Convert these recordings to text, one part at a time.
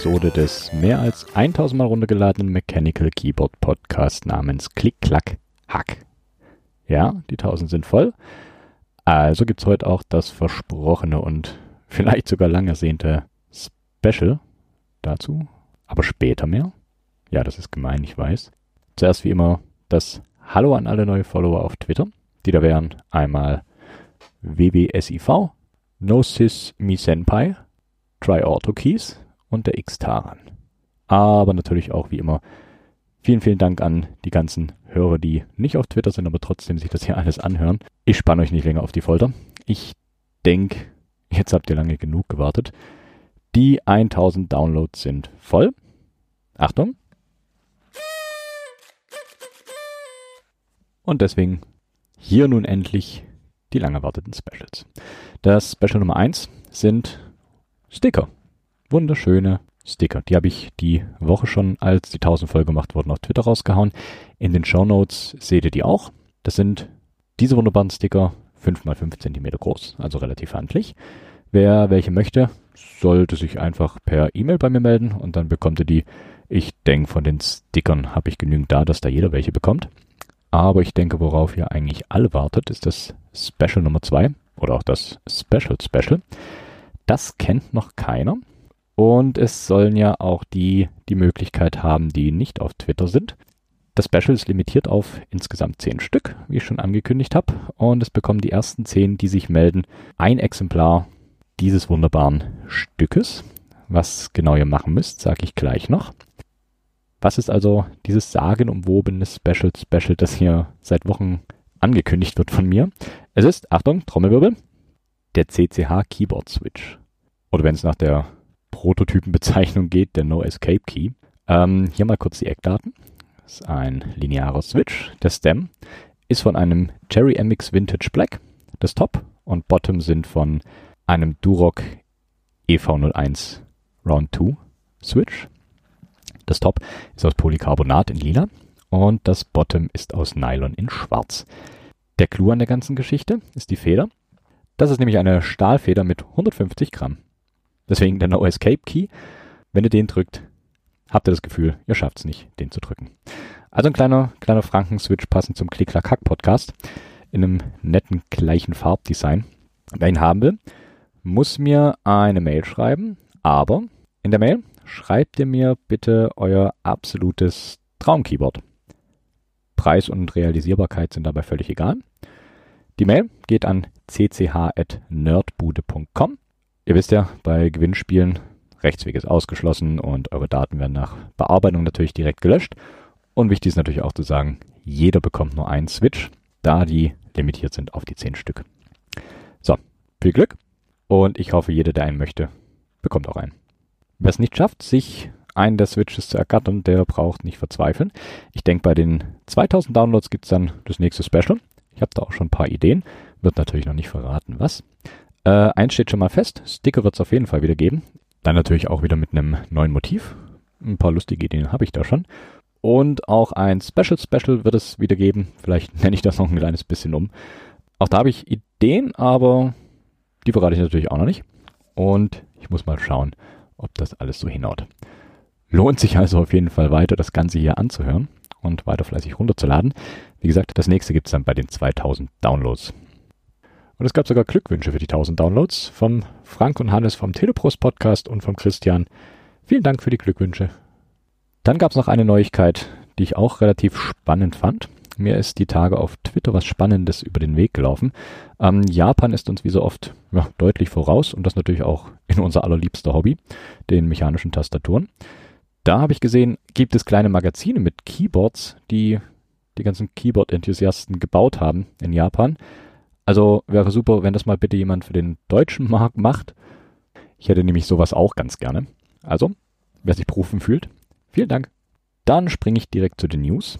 Episode des mehr als 1000 Mal runtergeladenen Mechanical Keyboard Podcast namens Klick, Klack, Hack. Ja, die 1000 sind voll. Also gibt's heute auch das versprochene und vielleicht sogar lang ersehnte Special dazu. Aber später mehr. Ja, das ist gemein, ich weiß. Zuerst wie immer das Hallo an alle neue Follower auf Twitter. Die da wären einmal WBSIV, Gnosis Mi Und der X-Taran. Aber natürlich auch wie immer vielen, vielen Dank an die ganzen Hörer, die nicht auf Twitter sind, aber trotzdem sich das hier alles anhören. Ich spanne euch nicht länger auf die Folter. Ich denke, jetzt habt ihr lange genug gewartet. Die 1000 Downloads sind voll. Achtung. Und deswegen hier nun endlich die lang erwarteten Specials. Das Special Nummer 1 sind Sticker. Wunderschöne Sticker. Die habe ich die Woche schon, als die 1000 Folge gemacht wurden, auf Twitter rausgehauen. In den Show Notes seht ihr die auch. Das sind diese wunderbaren Sticker 5 x 5 cm groß, also relativ handlich. Wer welche möchte, sollte sich einfach per E-Mail bei mir melden und dann bekommt ihr die. Ich denke, von den Stickern habe ich genügend da, dass da jeder welche bekommt. Aber ich denke, worauf ihr eigentlich alle wartet, ist das Special Nummer 2 oder auch das Special Special. Das kennt noch keiner. Und es sollen ja auch die die Möglichkeit haben, die nicht auf Twitter sind. Das Special ist limitiert auf insgesamt 10 Stück, wie ich schon angekündigt habe. Und es bekommen die ersten 10, die sich melden, ein Exemplar dieses wunderbaren Stückes. Was genau ihr machen müsst, sage ich gleich noch. Was ist also dieses sagenumwobene Special Special, das hier seit Wochen angekündigt wird von mir? Es ist, Achtung, Trommelwirbel, der CCH Keyboard Switch. Oder wenn es nach der Prototypenbezeichnung geht, der No Escape Key. Ähm, hier mal kurz die Eckdaten. Das ist ein linearer Switch. Der Stem ist von einem Cherry MX Vintage Black. Das Top und Bottom sind von einem Duroc EV01 Round 2 Switch. Das Top ist aus Polycarbonat in lila und das Bottom ist aus Nylon in schwarz. Der Clou an der ganzen Geschichte ist die Feder. Das ist nämlich eine Stahlfeder mit 150 Gramm. Deswegen der No Escape Key. Wenn ihr den drückt, habt ihr das Gefühl, ihr schafft es nicht, den zu drücken. Also ein kleiner, kleiner Franken-Switch passend zum Klick-Klack-Hack-Podcast in einem netten gleichen Farbdesign. Wer ihn haben will, muss mir eine Mail schreiben, aber in der Mail schreibt ihr mir bitte euer absolutes Traumkeyboard. Preis und Realisierbarkeit sind dabei völlig egal. Die Mail geht an cch.nerdbude.com. Ihr wisst ja, bei Gewinnspielen Rechtsweg ist ausgeschlossen und eure Daten werden nach Bearbeitung natürlich direkt gelöscht. Und wichtig ist natürlich auch zu sagen, jeder bekommt nur einen Switch, da die limitiert sind auf die 10 Stück. So, viel Glück und ich hoffe, jeder, der einen möchte, bekommt auch einen. Wer es nicht schafft, sich einen der Switches zu ergattern, der braucht nicht verzweifeln. Ich denke, bei den 2000 Downloads gibt es dann das nächste Special. Ich habe da auch schon ein paar Ideen. Wird natürlich noch nicht verraten, was. Äh, eins steht schon mal fest. Sticker wird es auf jeden Fall wieder geben. Dann natürlich auch wieder mit einem neuen Motiv. Ein paar lustige Ideen habe ich da schon. Und auch ein Special Special wird es wieder geben. Vielleicht nenne ich das noch ein kleines bisschen um. Auch da habe ich Ideen, aber die verrate ich natürlich auch noch nicht. Und ich muss mal schauen, ob das alles so hinhaut. Lohnt sich also auf jeden Fall weiter, das Ganze hier anzuhören und weiter fleißig runterzuladen. Wie gesagt, das nächste gibt es dann bei den 2000 Downloads. Und es gab sogar Glückwünsche für die 1000 Downloads vom Frank und Hannes vom Teleprost Podcast und vom Christian. Vielen Dank für die Glückwünsche. Dann gab es noch eine Neuigkeit, die ich auch relativ spannend fand. Mir ist die Tage auf Twitter was Spannendes über den Weg gelaufen. Ähm, Japan ist uns wie so oft ja, deutlich voraus und das natürlich auch in unser allerliebster Hobby, den mechanischen Tastaturen. Da habe ich gesehen, gibt es kleine Magazine mit Keyboards, die die ganzen Keyboard-Enthusiasten gebaut haben in Japan. Also wäre super, wenn das mal bitte jemand für den deutschen Markt macht. Ich hätte nämlich sowas auch ganz gerne. Also, wer sich berufen fühlt, vielen Dank. Dann springe ich direkt zu den News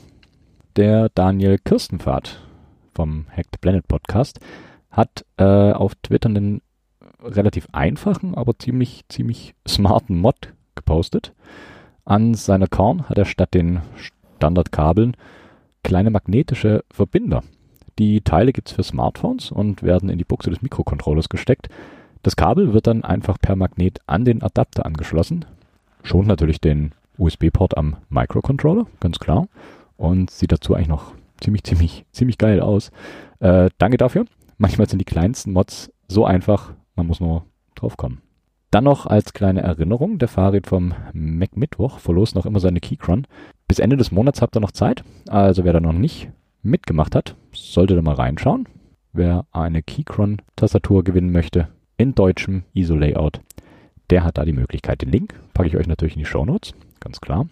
der Daniel Kirstenpfad vom Hacked Planet Podcast hat äh, auf Twitter einen relativ einfachen, aber ziemlich, ziemlich smarten Mod gepostet. An seiner Korn hat er statt den Standardkabeln kleine magnetische Verbinder. Die Teile gibt es für Smartphones und werden in die Buchse des Mikrocontrollers gesteckt. Das Kabel wird dann einfach per Magnet an den Adapter angeschlossen. Schont natürlich den USB-Port am Microcontroller, ganz klar. Und sieht dazu eigentlich noch ziemlich, ziemlich, ziemlich geil aus. Äh, danke dafür. Manchmal sind die kleinsten Mods so einfach, man muss nur drauf kommen. Dann noch als kleine Erinnerung, der Fahrrad vom Mac Mittwoch verlost noch immer seine Keychron. Bis Ende des Monats habt ihr noch Zeit. Also wer da noch nicht mitgemacht hat, sollte da mal reinschauen. Wer eine Keychron-Tastatur gewinnen möchte, in deutschem ISO-Layout, der hat da die Möglichkeit. Den Link packe ich euch natürlich in die Show Notes, ganz klar.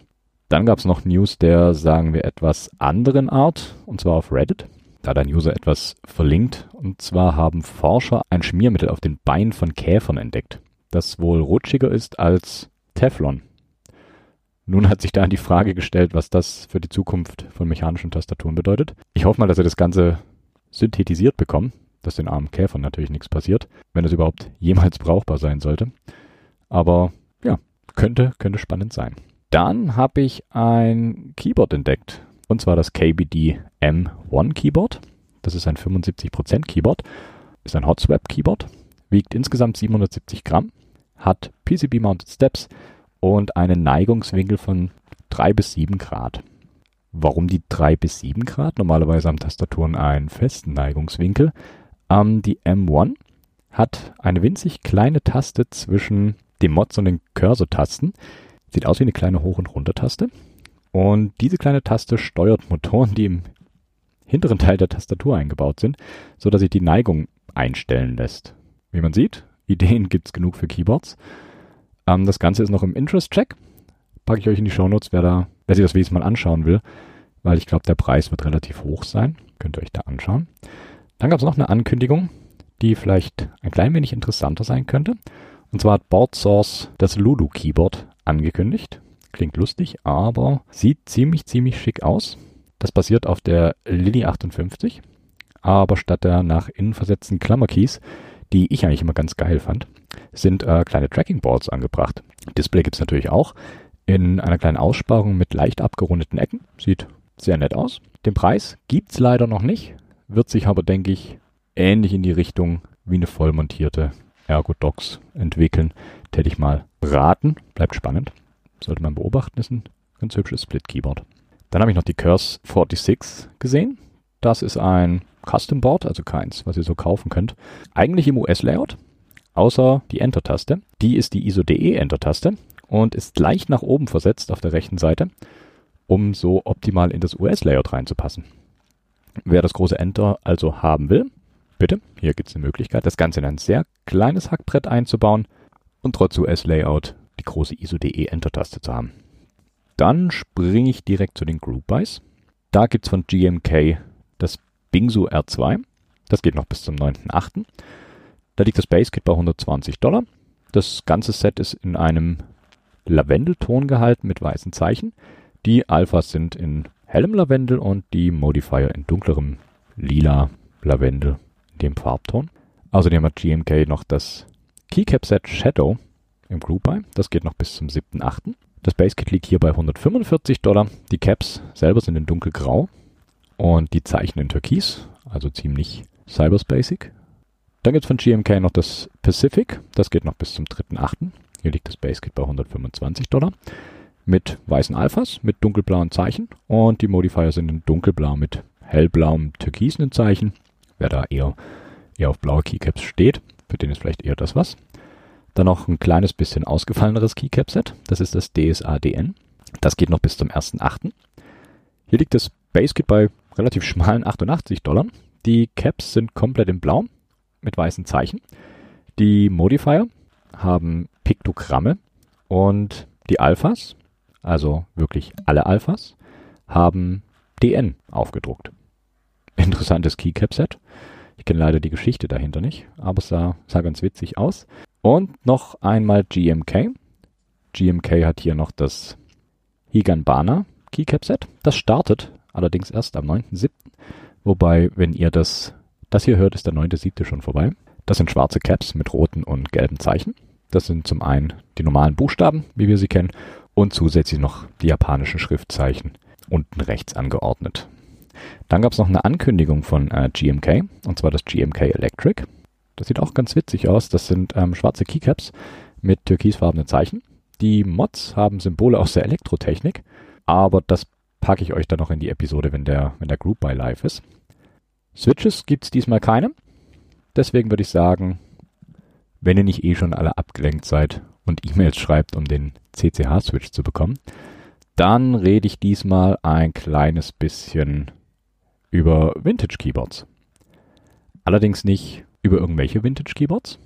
Dann gab es noch News der, sagen wir, etwas anderen Art, und zwar auf Reddit. Da hat ein User etwas verlinkt, und zwar haben Forscher ein Schmiermittel auf den Beinen von Käfern entdeckt, das wohl rutschiger ist als Teflon. Nun hat sich da die Frage gestellt, was das für die Zukunft von mechanischen Tastaturen bedeutet. Ich hoffe mal, dass sie das Ganze synthetisiert bekommen, dass den armen Käfern natürlich nichts passiert, wenn es überhaupt jemals brauchbar sein sollte. Aber ja, könnte, könnte spannend sein. Dann habe ich ein Keyboard entdeckt. Und zwar das KBD M1 Keyboard. Das ist ein 75% Keyboard. Ist ein Hot Swap Keyboard. Wiegt insgesamt 770 Gramm. Hat PCB Mounted Steps und einen Neigungswinkel von 3 bis 7 Grad. Warum die 3 bis 7 Grad? Normalerweise haben Tastaturen einen festen Neigungswinkel. Ähm, die M1 hat eine winzig kleine Taste zwischen dem Mods und den Cursor-Tasten, Sieht aus wie eine kleine Hoch- und Runter-Taste. Und diese kleine Taste steuert Motoren, die im hinteren Teil der Tastatur eingebaut sind, so dass sich die Neigung einstellen lässt. Wie man sieht, Ideen gibt's genug für Keyboards. Ähm, das Ganze ist noch im Interest-Check. Packe ich euch in die Shownotes, wer da, wer sich das wenigstens mal anschauen will, weil ich glaube, der Preis wird relativ hoch sein. Könnt ihr euch da anschauen. Dann gab es noch eine Ankündigung, die vielleicht ein klein wenig interessanter sein könnte. Und zwar hat Board Source das Ludo Keyboard angekündigt. Klingt lustig, aber sieht ziemlich, ziemlich schick aus. Das basiert auf der Lily 58, aber statt der nach innen versetzten Klammerkeys, die ich eigentlich immer ganz geil fand, sind äh, kleine Tracking Boards angebracht. Display gibt's natürlich auch in einer kleinen Aussparung mit leicht abgerundeten Ecken. Sieht sehr nett aus. Den Preis gibt's leider noch nicht, wird sich aber, denke ich, ähnlich in die Richtung wie eine vollmontierte Ergodox entwickeln. Täte ich mal raten. Bleibt spannend. Sollte man beobachten. Ist ein ganz hübsches Split-Keyboard. Dann habe ich noch die Curse 46 gesehen. Das ist ein Custom Board, also keins, was ihr so kaufen könnt. Eigentlich im US-Layout, außer die Enter-Taste. Die ist die ISO-DE Enter-Taste und ist leicht nach oben versetzt auf der rechten Seite, um so optimal in das US-Layout reinzupassen. Wer das große Enter also haben will, bitte, hier gibt es eine Möglichkeit, das Ganze in ein sehr kleines Hackbrett einzubauen und trotz US-Layout die große ISO-DE Enter-Taste zu haben. Dann springe ich direkt zu den Group Buys. Da gibt es von GMK das Bingsu R2. Das geht noch bis zum 9.8. Da liegt das Base Kit bei 120 Dollar. Das ganze Set ist in einem Lavendelton gehalten mit weißen Zeichen. Die Alphas sind in hellem Lavendel und die Modifier in dunklerem lila Lavendel, dem Farbton. Außerdem hat GMK noch das Keycap-Set Shadow im Group Buy. Das geht noch bis zum 7.8. Das Basekit liegt hier bei 145 Dollar. Die Caps selber sind in dunkelgrau und die Zeichen in Türkis, also ziemlich Cybersbasic. Dann gibt es von GMK noch das Pacific. Das geht noch bis zum 3.8. Hier liegt das Basekit bei 125 Dollar. Mit weißen Alphas, mit dunkelblauen Zeichen. Und die Modifier sind in dunkelblau mit hellblauem türkisenen Zeichen. Wer da eher, eher auf blaue Keycaps steht, für den ist vielleicht eher das was. Dann noch ein kleines bisschen ausgefalleneres Keycap-Set. Das ist das DSA-DN. Das geht noch bis zum 1.8. Hier liegt das Basekit bei relativ schmalen 88 Dollar. Die Caps sind komplett in Blau mit weißen Zeichen. Die Modifier haben Piktogramme und die Alphas, also wirklich alle Alphas, haben DN aufgedruckt. Interessantes Keycap-Set. Ich kenne leider die Geschichte dahinter nicht, aber es sah, sah ganz witzig aus. Und noch einmal GMK. GMK hat hier noch das Higanbana Keycap Set. Das startet allerdings erst am 9.7. Wobei, wenn ihr das, das hier hört, ist der 9.7. schon vorbei. Das sind schwarze Caps mit roten und gelben Zeichen. Das sind zum einen die normalen Buchstaben, wie wir sie kennen, und zusätzlich noch die japanischen Schriftzeichen unten rechts angeordnet. Dann gab es noch eine Ankündigung von äh, GMK, und zwar das GMK Electric. Das sieht auch ganz witzig aus. Das sind ähm, schwarze Keycaps mit türkisfarbenen Zeichen. Die Mods haben Symbole aus der Elektrotechnik, aber das packe ich euch dann noch in die Episode, wenn der, wenn der Group by live ist. Switches gibt es diesmal keine. Deswegen würde ich sagen, wenn ihr nicht eh schon alle abgelenkt seid und E-Mails schreibt, um den CCH-Switch zu bekommen, dann rede ich diesmal ein kleines bisschen über Vintage-Keyboards. Allerdings nicht über irgendwelche Vintage-Keyboards.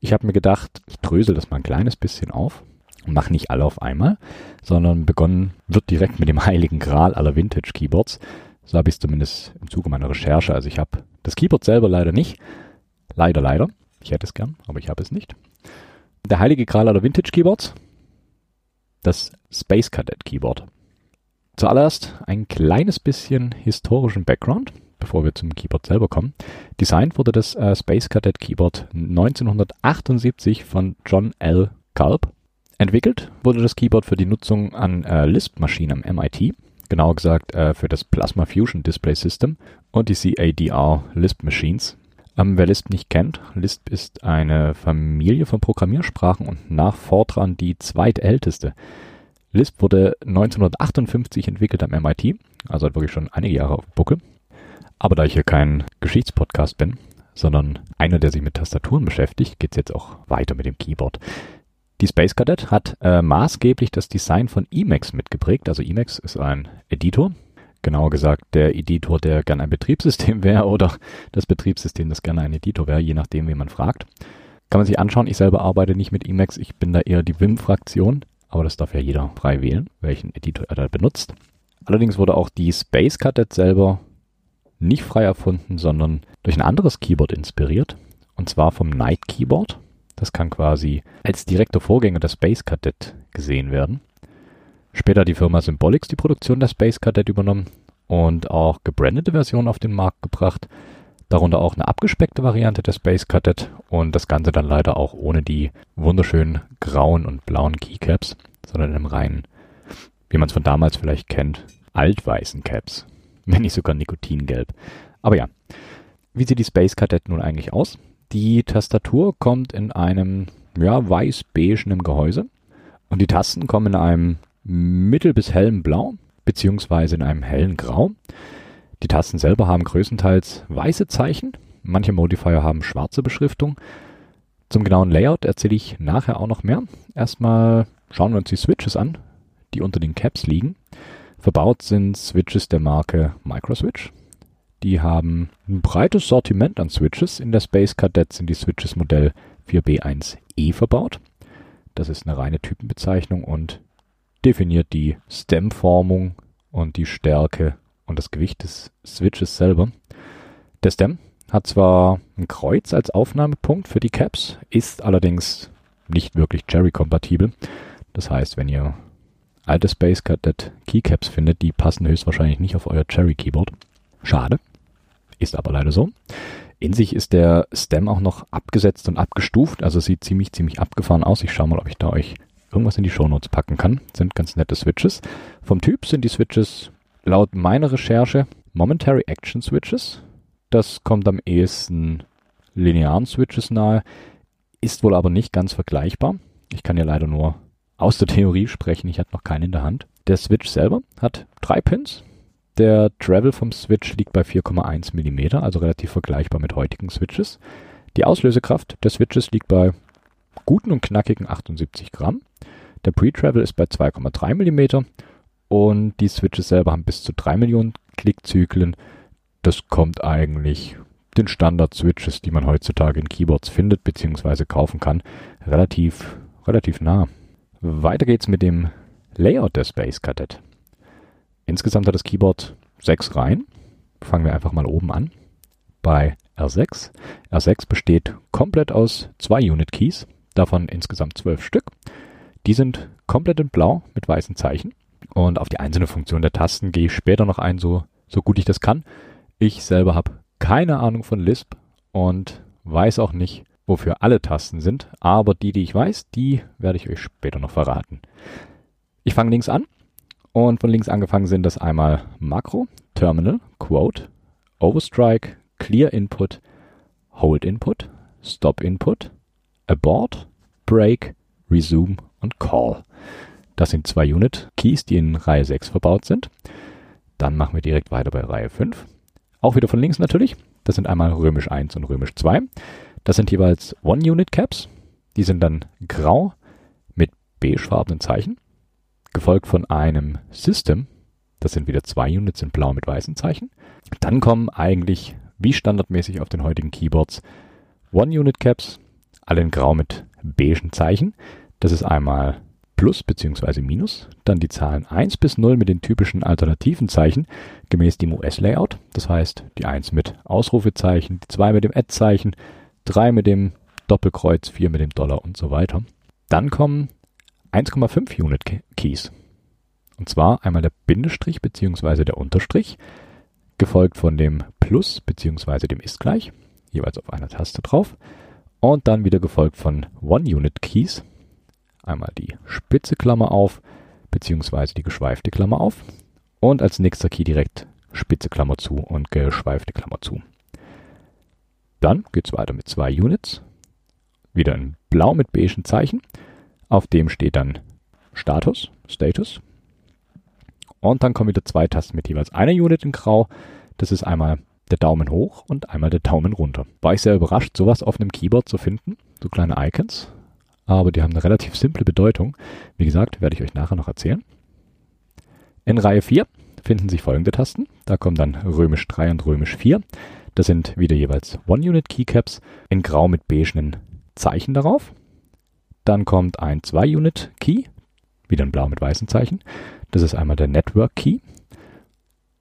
Ich habe mir gedacht, ich drösel das mal ein kleines bisschen auf und mache nicht alle auf einmal, sondern begonnen wird direkt mit dem heiligen Gral aller Vintage-Keyboards. So habe ich es zumindest im Zuge meiner Recherche. Also ich habe das Keyboard selber leider nicht. Leider, leider. Ich hätte es gern, aber ich habe es nicht. Der heilige Gral aller Vintage-Keyboards. Das Space Cadet Keyboard. Zuallererst ein kleines bisschen historischen Background, bevor wir zum Keyboard selber kommen. Designt wurde das äh, Space Cadet Keyboard 1978 von John L. Culp. Entwickelt wurde das Keyboard für die Nutzung an äh, Lisp-Maschinen am MIT genauer gesagt äh, für das Plasma Fusion Display System und die CADR Lisp Machines. Ähm, wer Lisp nicht kennt, Lisp ist eine Familie von Programmiersprachen und nach Fortran die zweitälteste. Lisp wurde 1958 entwickelt am MIT, also hat wirklich schon einige Jahre auf dem Buckel. Aber da ich hier kein Geschichtspodcast bin, sondern einer, der sich mit Tastaturen beschäftigt, geht es jetzt auch weiter mit dem Keyboard. Die Space Cadet hat äh, maßgeblich das Design von Emacs mitgeprägt. Also Emacs ist ein Editor. Genauer gesagt, der Editor, der gerne ein Betriebssystem wäre oder das Betriebssystem, das gerne ein Editor wäre, je nachdem, wie man fragt. Kann man sich anschauen. Ich selber arbeite nicht mit Emacs. Ich bin da eher die Vim-Fraktion. Aber das darf ja jeder frei wählen, welchen Editor er da benutzt. Allerdings wurde auch die Space Cadet selber nicht frei erfunden, sondern durch ein anderes Keyboard inspiriert. Und zwar vom Night Keyboard. Das kann quasi als direkter Vorgänger der Space Cadet gesehen werden. Später hat die Firma Symbolics die Produktion der Space Cadet übernommen und auch gebrandete Versionen auf den Markt gebracht. Darunter auch eine abgespeckte Variante der Space Cadet und das Ganze dann leider auch ohne die wunderschönen grauen und blauen Keycaps, sondern einem reinen, wie man es von damals vielleicht kennt, altweißen Caps. Wenn nicht sogar Nikotingelb. Aber ja, wie sieht die Space Cadet nun eigentlich aus? Die Tastatur kommt in einem ja, weiß-beigenen Gehäuse und die Tasten kommen in einem mittel- bis hellen Blau beziehungsweise in einem hellen Grau. Die Tasten selber haben größtenteils weiße Zeichen, manche Modifier haben schwarze Beschriftung. Zum genauen Layout erzähle ich nachher auch noch mehr. Erstmal schauen wir uns die Switches an, die unter den Caps liegen. Verbaut sind Switches der Marke Microswitch. Die haben ein breites Sortiment an Switches. In der Space Cadet sind die Switches Modell 4B1E verbaut. Das ist eine reine Typenbezeichnung und definiert die Stem-Formung und die Stärke und das Gewicht des Switches selber. Der Stem hat zwar ein Kreuz als Aufnahmepunkt für die Caps, ist allerdings nicht wirklich Cherry-kompatibel. Das heißt, wenn ihr alte Space Cadet Keycaps findet, die passen höchstwahrscheinlich nicht auf euer Cherry Keyboard. Schade. Ist aber leider so. In sich ist der Stem auch noch abgesetzt und abgestuft, also sieht ziemlich, ziemlich abgefahren aus. Ich schaue mal, ob ich da euch irgendwas in die Shownotes packen kann. Sind ganz nette Switches. Vom Typ sind die Switches laut meiner Recherche Momentary Action Switches. Das kommt am ehesten linearen Switches nahe, ist wohl aber nicht ganz vergleichbar. Ich kann ja leider nur aus der Theorie sprechen, ich hatte noch keinen in der Hand. Der Switch selber hat drei Pins, der Travel vom Switch liegt bei 4,1 mm, also relativ vergleichbar mit heutigen Switches. Die Auslösekraft der Switches liegt bei guten und knackigen 78 Gramm. Der Pre-Travel ist bei 2,3 mm und die Switches selber haben bis zu 3 Millionen Klickzyklen. Das kommt eigentlich den Standard-Switches, die man heutzutage in Keyboards findet bzw. kaufen kann, relativ, relativ nah. Weiter geht's mit dem Layout der Space Cadet. Insgesamt hat das Keyboard sechs Reihen. Fangen wir einfach mal oben an. Bei R6. R6 besteht komplett aus zwei Unit Keys, davon insgesamt zwölf Stück. Die sind komplett in blau mit weißen Zeichen. Und auf die einzelne Funktion der Tasten gehe ich später noch ein, so, so gut ich das kann. Ich selber habe keine Ahnung von Lisp und weiß auch nicht, wofür alle Tasten sind, aber die, die ich weiß, die werde ich euch später noch verraten. Ich fange links an. Und von links angefangen sind das einmal Makro, Terminal, Quote, Overstrike, Clear Input, Hold Input, Stop Input, Abort, Break, Resume und Call. Das sind zwei Unit Keys, die in Reihe 6 verbaut sind. Dann machen wir direkt weiter bei Reihe 5. Auch wieder von links natürlich. Das sind einmal römisch 1 und römisch 2. Das sind jeweils One-Unit-Caps. Die sind dann grau mit beigefarbenen Zeichen. Gefolgt von einem System. Das sind wieder zwei Units in blau mit weißen Zeichen. Dann kommen eigentlich, wie standardmäßig auf den heutigen Keyboards, One-Unit-Caps. Alle in grau mit beigen Zeichen. Das ist einmal Plus bzw. Minus, dann die Zahlen 1 bis 0 mit den typischen alternativen Zeichen gemäß dem US-Layout. Das heißt, die 1 mit Ausrufezeichen, die 2 mit dem Ad-Zeichen, 3 mit dem Doppelkreuz, 4 mit dem Dollar und so weiter. Dann kommen 1,5 Unit Keys. Und zwar einmal der Bindestrich bzw. der Unterstrich, gefolgt von dem Plus bzw. dem Ist gleich, jeweils auf einer Taste drauf. Und dann wieder gefolgt von One-Unit Keys, einmal die spitze Klammer auf, beziehungsweise die geschweifte Klammer auf. Und als nächster Key direkt spitze Klammer zu und geschweifte Klammer zu. Dann geht es weiter mit zwei Units. Wieder in blau mit beigen Zeichen. Auf dem steht dann Status, Status. Und dann kommen wieder zwei Tasten mit jeweils einer Unit in grau. Das ist einmal der Daumen hoch und einmal der Daumen runter. War ich sehr überrascht, sowas auf einem Keyboard zu finden. So kleine Icons aber die haben eine relativ simple Bedeutung. Wie gesagt, werde ich euch nachher noch erzählen. In Reihe 4 finden sich folgende Tasten. Da kommen dann römisch 3 und römisch 4. Das sind wieder jeweils One-Unit Keycaps in grau mit beigen Zeichen darauf. Dann kommt ein 2-Unit Key, wieder in blau mit weißen Zeichen. Das ist einmal der Network Key,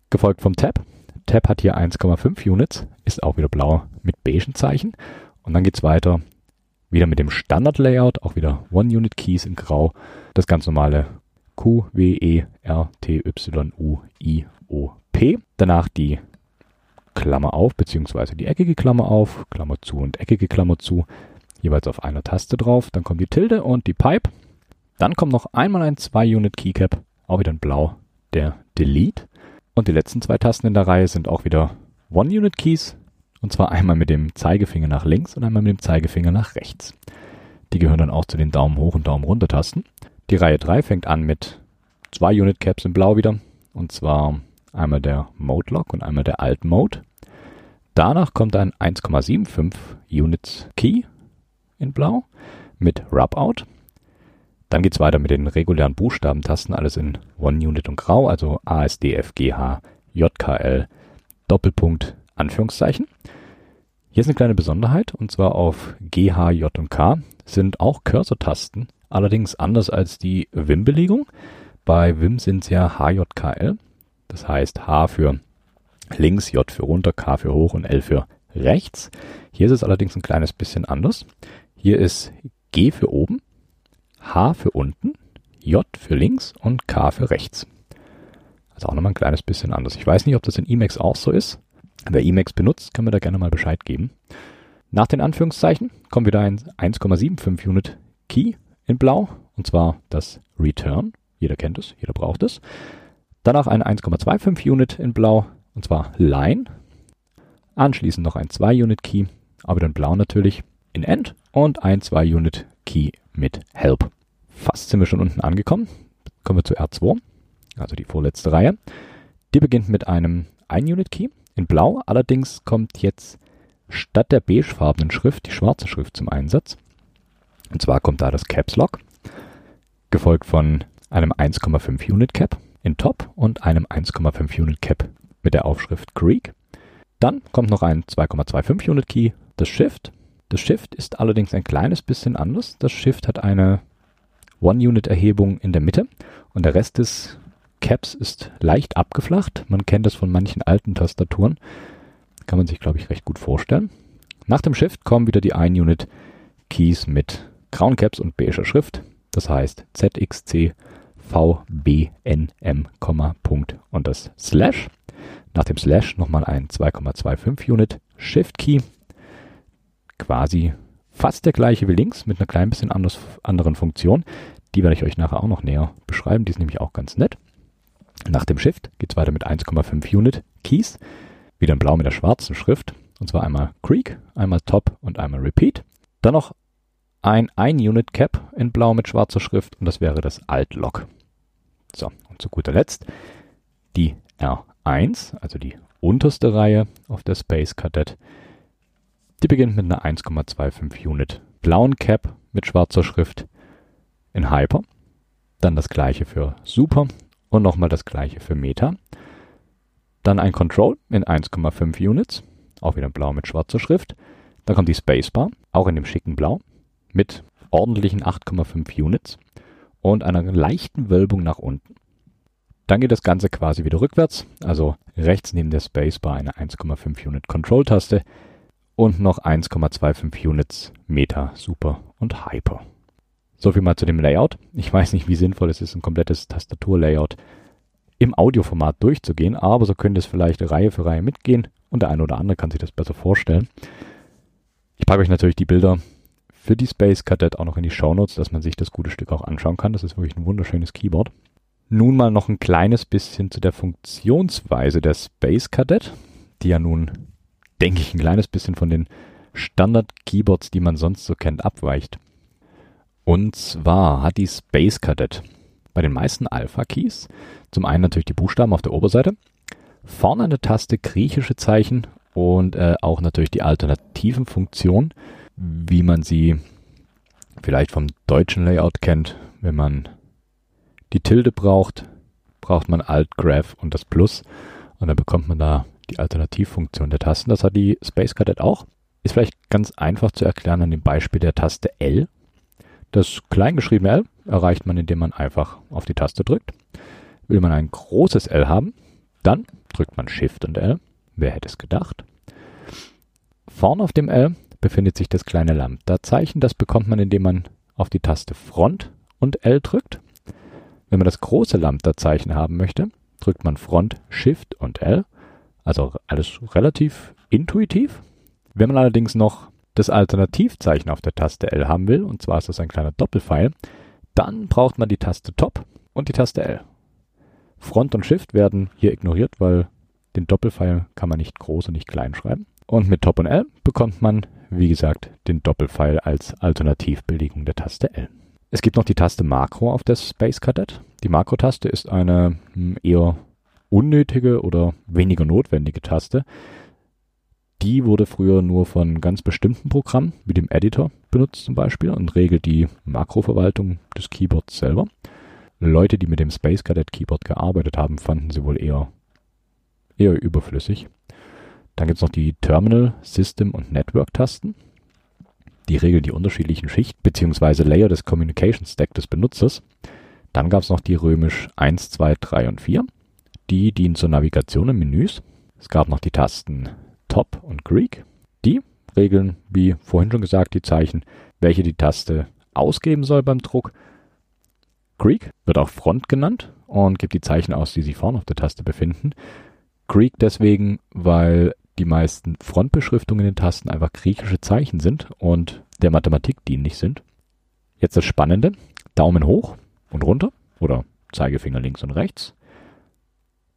gefolgt vom Tab. Tab hat hier 1,5 Units, ist auch wieder blau mit beigen Zeichen. Und dann geht es weiter wieder mit dem Standard-Layout, auch wieder One-Unit-Keys in Grau. Das ganz normale Q, W, E, R, T, Y, U, I, O, P. Danach die Klammer auf, beziehungsweise die eckige Klammer auf, Klammer zu und eckige Klammer zu, jeweils auf einer Taste drauf. Dann kommt die Tilde und die Pipe. Dann kommt noch einmal ein 2-Unit-Keycap, auch wieder in blau, der Delete. Und die letzten zwei Tasten in der Reihe sind auch wieder One-Unit-Keys, und zwar einmal mit dem Zeigefinger nach links und einmal mit dem Zeigefinger nach rechts. Die gehören dann auch zu den Daumen hoch und Daumen runter Tasten. Die Reihe 3 fängt an mit zwei Unit Caps in blau wieder. Und zwar einmal der Mode Lock und einmal der Alt Mode. Danach kommt ein 1,75 Units Key in blau mit Rub Out. Dann geht es weiter mit den regulären Buchstabentasten, alles in One Unit und Grau, also A, S, D, F, G, H, J, K, L, Doppelpunkt, Anführungszeichen. Hier ist eine kleine Besonderheit, und zwar auf G, H, J und K sind auch Cursor-Tasten, allerdings anders als die Wim-Belegung. Bei Wim sind es ja H, J, K, L. Das heißt H für links, J für runter, K für hoch und L für rechts. Hier ist es allerdings ein kleines bisschen anders. Hier ist G für oben, H für unten, J für links und K für rechts. Also auch nochmal ein kleines bisschen anders. Ich weiß nicht, ob das in Emacs auch so ist. Wer Emacs benutzt, kann mir da gerne mal Bescheid geben. Nach den Anführungszeichen kommt wieder ein 1,75 Unit Key in Blau, und zwar das Return. Jeder kennt es, jeder braucht es. Danach ein 1,25 Unit in Blau, und zwar Line. Anschließend noch ein 2 Unit Key, aber dann Blau natürlich, in End und ein 2 Unit Key mit Help. Fast sind wir schon unten angekommen. Kommen wir zu R2, also die vorletzte Reihe. Die beginnt mit einem 1 Unit Key in Blau allerdings kommt jetzt statt der beigefarbenen Schrift die schwarze Schrift zum Einsatz. Und zwar kommt da das Caps Lock, gefolgt von einem 1,5 Unit Cap in Top und einem 1,5 Unit Cap mit der Aufschrift Greek. Dann kommt noch ein 2,25 Unit Key, das Shift. Das Shift ist allerdings ein kleines bisschen anders. Das Shift hat eine One-Unit-Erhebung in der Mitte und der Rest des Caps ist leicht abgeflacht. Man kennt das von manchen alten Tastaturen. Kann man sich, glaube ich, recht gut vorstellen. Nach dem Shift kommen wieder die 1-Unit Keys mit grauen Caps und beiger Schrift. Das heißt ZXC VBNM, Punkt und das Slash. Nach dem Slash nochmal ein 2,25 Unit Shift Key. Quasi fast der gleiche wie links mit einer klein bisschen anders, anderen Funktion. Die werde ich euch nachher auch noch näher beschreiben. Die ist nämlich auch ganz nett. Nach dem Shift geht es weiter mit 1,5 Unit Keys, wieder in blau mit der schwarzen Schrift, und zwar einmal Creek, einmal Top und einmal Repeat. Dann noch ein 1-Unit-Cap in blau mit schwarzer Schrift und das wäre das Alt-Log. So, und zu guter Letzt die R1, also die unterste Reihe auf der Space Cadet. Die beginnt mit einer 1,25 Unit blauen Cap mit schwarzer Schrift in Hyper. Dann das gleiche für Super und nochmal das gleiche für Meta. Dann ein Control in 1,5 Units, auch wieder blau mit schwarzer Schrift. Dann kommt die Spacebar, auch in dem schicken Blau, mit ordentlichen 8,5 Units und einer leichten Wölbung nach unten. Dann geht das Ganze quasi wieder rückwärts, also rechts neben der Spacebar eine 1,5 Unit Control-Taste und noch 1,25 Units Meta, Super und Hyper. So viel mal zu dem Layout. Ich weiß nicht, wie sinnvoll es ist, ein komplettes Tastaturlayout im Audioformat durchzugehen, aber so könnte es vielleicht Reihe für Reihe mitgehen und der eine oder andere kann sich das besser vorstellen. Ich packe euch natürlich die Bilder für die Space Cadet auch noch in die Show Notes, dass man sich das gute Stück auch anschauen kann. Das ist wirklich ein wunderschönes Keyboard. Nun mal noch ein kleines bisschen zu der Funktionsweise der Space Cadet, die ja nun, denke ich, ein kleines bisschen von den Standard-Keyboards, die man sonst so kennt, abweicht. Und zwar hat die Space Cadet bei den meisten Alpha-Keys zum einen natürlich die Buchstaben auf der Oberseite, vorne eine Taste griechische Zeichen und äh, auch natürlich die alternativen Funktionen, wie man sie vielleicht vom deutschen Layout kennt. Wenn man die Tilde braucht, braucht man Alt, Graph und das Plus und dann bekommt man da die Alternativfunktion der Tasten. Das hat die Space Cadet auch. Ist vielleicht ganz einfach zu erklären an dem Beispiel der Taste L. Das kleingeschriebene L erreicht man, indem man einfach auf die Taste drückt. Will man ein großes L haben, dann drückt man Shift und L. Wer hätte es gedacht? Vorne auf dem L befindet sich das kleine Lambda-Zeichen. Das bekommt man, indem man auf die Taste Front und L drückt. Wenn man das große Lambda-Zeichen haben möchte, drückt man Front, Shift und L. Also alles relativ intuitiv. Wenn man allerdings noch das Alternativzeichen auf der Taste L haben will, und zwar ist das ein kleiner Doppelpfeil, dann braucht man die Taste Top und die Taste L. Front und Shift werden hier ignoriert, weil den Doppelpfeil kann man nicht groß und nicht klein schreiben. Und mit Top und L bekommt man, wie gesagt, den Doppelpfeil als Alternativbelegung der Taste L. Es gibt noch die Taste Makro auf der Space Cadet. Die Makro-Taste ist eine hm, eher unnötige oder weniger notwendige Taste. Die wurde früher nur von ganz bestimmten Programmen, wie dem Editor, benutzt zum Beispiel und regelt die Makroverwaltung des Keyboards selber. Leute, die mit dem Space Cadet Keyboard gearbeitet haben, fanden sie wohl eher, eher überflüssig. Dann gibt es noch die Terminal, System und Network Tasten. Die regeln die unterschiedlichen Schichten bzw. Layer des Communication Stack des Benutzers. Dann gab es noch die römisch 1, 2, 3 und 4. Die dienen zur Navigation in Menüs. Es gab noch die Tasten Top und Greek. Die regeln, wie vorhin schon gesagt, die Zeichen, welche die Taste ausgeben soll beim Druck Greek wird auch Front genannt und gibt die Zeichen aus, die sich vorne auf der Taste befinden. Greek deswegen, weil die meisten Frontbeschriftungen in den Tasten einfach griechische Zeichen sind und der Mathematik dienlich sind. Jetzt das Spannende. Daumen hoch und runter oder Zeigefinger links und rechts.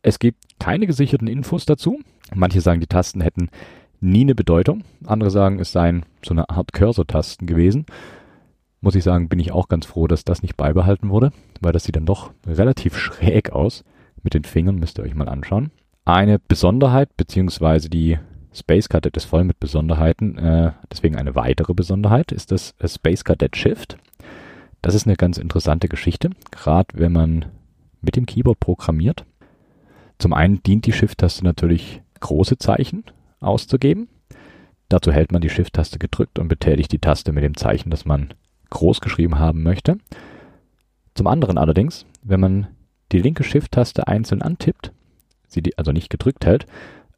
Es gibt keine gesicherten Infos dazu. Manche sagen, die Tasten hätten nie eine Bedeutung. Andere sagen, es seien so eine Art Cursor-Tasten gewesen muss ich sagen, bin ich auch ganz froh, dass das nicht beibehalten wurde, weil das sieht dann doch relativ schräg aus. Mit den Fingern müsst ihr euch mal anschauen. Eine Besonderheit, beziehungsweise die Space Cadet ist voll mit Besonderheiten, äh, deswegen eine weitere Besonderheit ist das Space Cadet Shift. Das ist eine ganz interessante Geschichte, gerade wenn man mit dem Keyboard programmiert. Zum einen dient die Shift-Taste natürlich große Zeichen auszugeben. Dazu hält man die Shift-Taste gedrückt und betätigt die Taste mit dem Zeichen, das man groß geschrieben haben möchte. Zum anderen allerdings, wenn man die linke Shift-Taste einzeln antippt, sie also nicht gedrückt hält,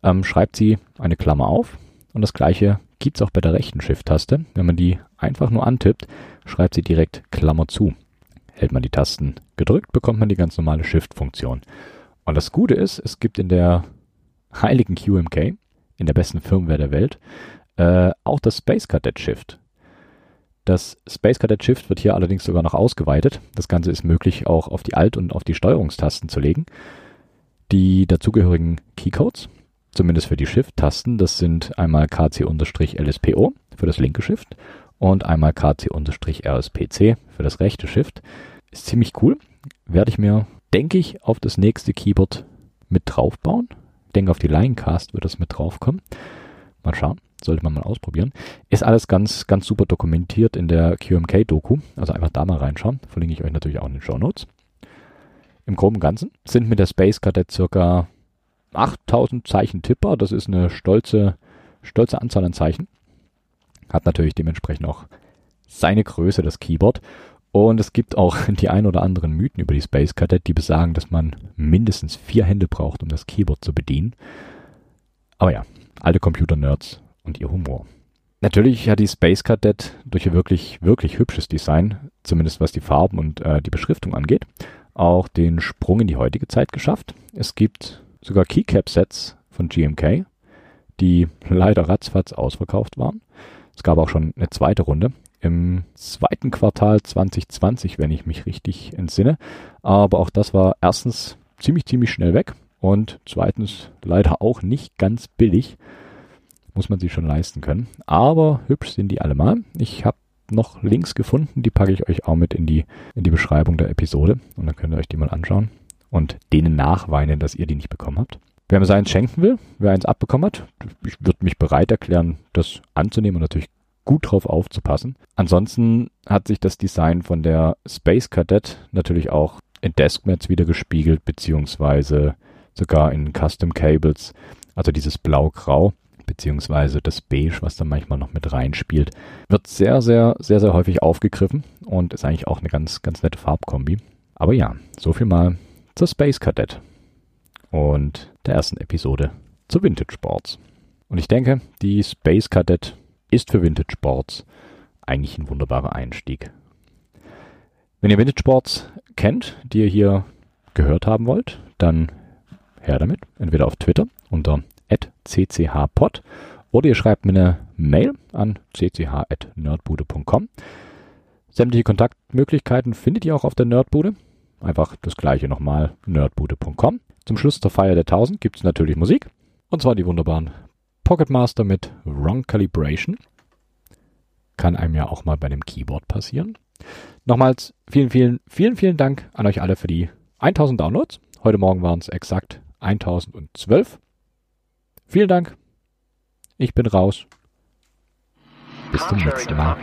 ähm, schreibt sie eine Klammer auf und das gleiche gibt es auch bei der rechten Shift-Taste. Wenn man die einfach nur antippt, schreibt sie direkt Klammer zu. Hält man die Tasten gedrückt, bekommt man die ganz normale Shift-Funktion. Und das Gute ist, es gibt in der heiligen QMK, in der besten Firmware der Welt, äh, auch das Space Cadet Shift. Das Space Cadet Shift wird hier allerdings sogar noch ausgeweitet. Das Ganze ist möglich auch auf die Alt- und auf die Steuerungstasten zu legen. Die dazugehörigen Keycodes, zumindest für die Shift-Tasten. Das sind einmal KC-LSPO für das linke Shift und einmal KC-RSPC für das rechte Shift. Ist ziemlich cool. Werde ich mir, denke ich, auf das nächste Keyboard mit draufbauen. Ich denke, auf die Linecast wird das mit draufkommen. Mal schauen. Sollte man mal ausprobieren. Ist alles ganz, ganz super dokumentiert in der QMK-Doku. Also einfach da mal reinschauen. Verlinke ich euch natürlich auch in den Show Notes. Im Groben Ganzen sind mit der Space Cadet circa 8000 Zeichen Tipper. Das ist eine stolze, stolze Anzahl an Zeichen. Hat natürlich dementsprechend auch seine Größe, das Keyboard. Und es gibt auch die ein oder anderen Mythen über die Space Cadet, die besagen, dass man mindestens vier Hände braucht, um das Keyboard zu bedienen. Aber ja, alte Computer-Nerds und ihr Humor. Natürlich hat die Space Cadet durch ihr wirklich, wirklich hübsches Design, zumindest was die Farben und äh, die Beschriftung angeht, auch den Sprung in die heutige Zeit geschafft. Es gibt sogar Keycap-Sets von GMK, die leider ratzfatz ausverkauft waren. Es gab auch schon eine zweite Runde im zweiten Quartal 2020, wenn ich mich richtig entsinne. Aber auch das war erstens ziemlich, ziemlich schnell weg und zweitens leider auch nicht ganz billig. Muss man sich schon leisten können. Aber hübsch sind die allemal. Ich habe noch Links gefunden, die packe ich euch auch mit in die, in die Beschreibung der Episode und dann könnt ihr euch die mal anschauen und denen nachweinen, dass ihr die nicht bekommen habt. Wer mir seins schenken will, wer eins abbekommen hat, ich würde mich bereit erklären, das anzunehmen und natürlich gut drauf aufzupassen. Ansonsten hat sich das Design von der Space Cadet natürlich auch in Deskmats wieder gespiegelt, beziehungsweise sogar in Custom Cables, also dieses Blau-Grau, beziehungsweise das Beige, was da manchmal noch mit reinspielt, wird sehr, sehr, sehr, sehr häufig aufgegriffen und ist eigentlich auch eine ganz, ganz nette Farbkombi. Aber ja, so viel mal zur Space Cadet und der ersten Episode zu Vintage Boards. Und ich denke, die Space Cadet ist für Vintage Boards eigentlich ein wunderbarer Einstieg. Wenn ihr Vintage Boards kennt, die ihr hier gehört haben wollt, dann her damit. Entweder auf Twitter unter cchpod oder ihr schreibt mir eine Mail an cch.nerdbude.com. Sämtliche Kontaktmöglichkeiten findet ihr auch auf der Nerdbude. Einfach das gleiche nochmal, nerdbude.com. Zum Schluss zur Feier der 1000 gibt es natürlich Musik. Und zwar die wunderbaren Pocket Master mit Wrong Calibration. Kann einem ja auch mal bei einem Keyboard passieren. Nochmals vielen, vielen, vielen, vielen Dank an euch alle für die 1000 Downloads. Heute Morgen waren es exakt 1012. Vielen Dank. Ich bin raus. Bis zum nächsten Mal.